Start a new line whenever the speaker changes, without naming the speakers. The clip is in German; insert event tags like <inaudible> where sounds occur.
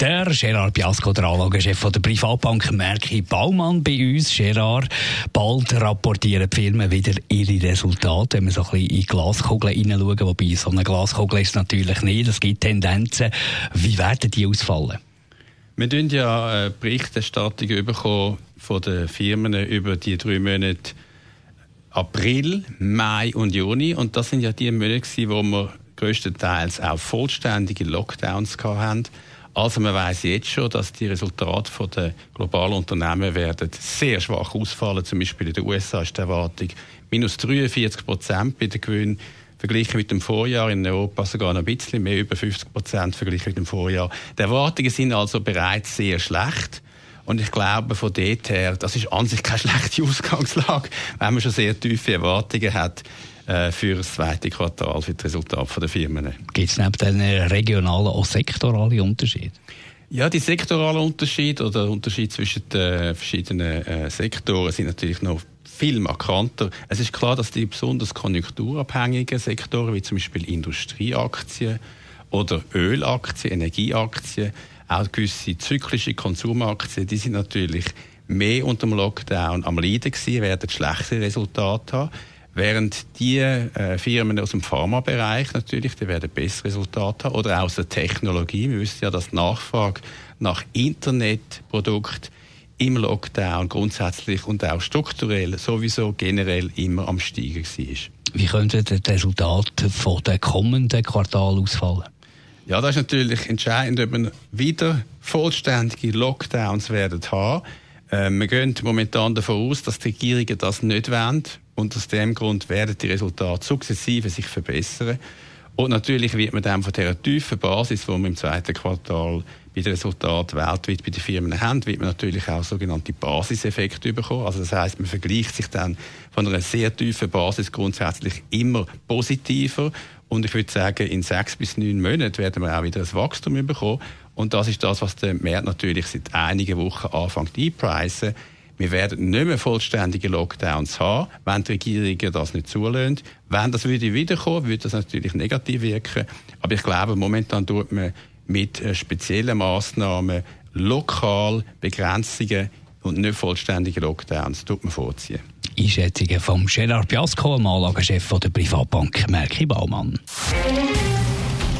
der Gerard Biasco, der Anlagechef der Privatbank Merki Baumann bei uns. Gerard, bald rapportieren die Firmen wieder ihre Resultate, wenn wir so ein bisschen in Glaskugeln hineinschauen, wobei so eine Glaskugel ist natürlich nicht, es gibt Tendenzen. Wie werden die ausfallen?
Wir bekommen ja eine Berichterstattung bekommen von den Firmen über die drei Monate April, Mai und Juni. Und das sind ja die Monate, wo wir größtenteils auch vollständige Lockdowns hatten. Also man weiß jetzt schon, dass die Resultate der globalen Unternehmen werden sehr schwach ausfallen. Zum Beispiel in den USA ist die Erwartung minus 43 Prozent bei den Gewinnen verglichen mit dem Vorjahr. In Europa sogar noch ein bisschen mehr, über 50 Prozent verglichen mit dem Vorjahr. Die Erwartungen sind also bereits sehr schlecht. Und ich glaube, von dort her, das ist an sich keine <laughs> schlechte Ausgangslage, wenn man schon sehr tiefe Erwartungen hat äh, für das zweite Quartal, für das Resultat der Firmen.
Gibt es neben den regionalen auch sektorale Unterschiede?
Ja, die sektoralen Unterschiede oder Unterschied zwischen den verschiedenen äh, Sektoren sind natürlich noch viel markanter. Es ist klar, dass die besonders konjunkturabhängigen Sektoren, wie zum Beispiel Industrieaktien oder Ölaktien, Energieaktien, auch gewisse zyklische Konsumaktien, die sind natürlich mehr unter dem Lockdown am Leiden gewesen, werden schlechtere Resultate haben. Während die äh, Firmen aus dem Pharmabereich natürlich, die werden bessere Resultate haben. Oder aus der Technologie. Wir wissen ja, dass die Nachfrage nach Internetprodukten im Lockdown grundsätzlich und auch strukturell sowieso generell immer am Steigen war.
Wie könnte das Resultat von den kommenden Quartal ausfallen?
Ja, das ist natürlich entscheidend, ob wir wieder vollständige Lockdowns werden haben. Äh, wir gehen momentan davon aus, dass die Regierungen das nicht wollen. Und aus dem Grund werden die Resultate sukzessive sich verbessern. Und natürlich wird man dann von dieser tiefen Basis, die wir im zweiten Quartal bei den Resultaten weltweit bei den Firmen haben, wird man natürlich auch sogenannte Basiseffekte bekommen. Also das heißt, man vergleicht sich dann von einer sehr tiefen Basis grundsätzlich immer positiver. Und ich würde sagen, in sechs bis neun Monaten werden wir auch wieder ein Wachstum bekommen. Und das ist das, was der Markt natürlich seit einigen Wochen anfängt einpreisen. Wir werden nicht mehr vollständige Lockdowns haben, wenn die Regierungen das nicht zulassen. Wenn das würde wiederkommen, würde das natürlich negativ wirken. Aber ich glaube, momentan tut man mit äh, speziellen Massnahmen lokal Begrenzungen und nicht vollständige Lockdowns tut man vorziehen.
Einschätzungen vom Gerard Piasco, dem Anlagechef der Privatbank Merki Baumann.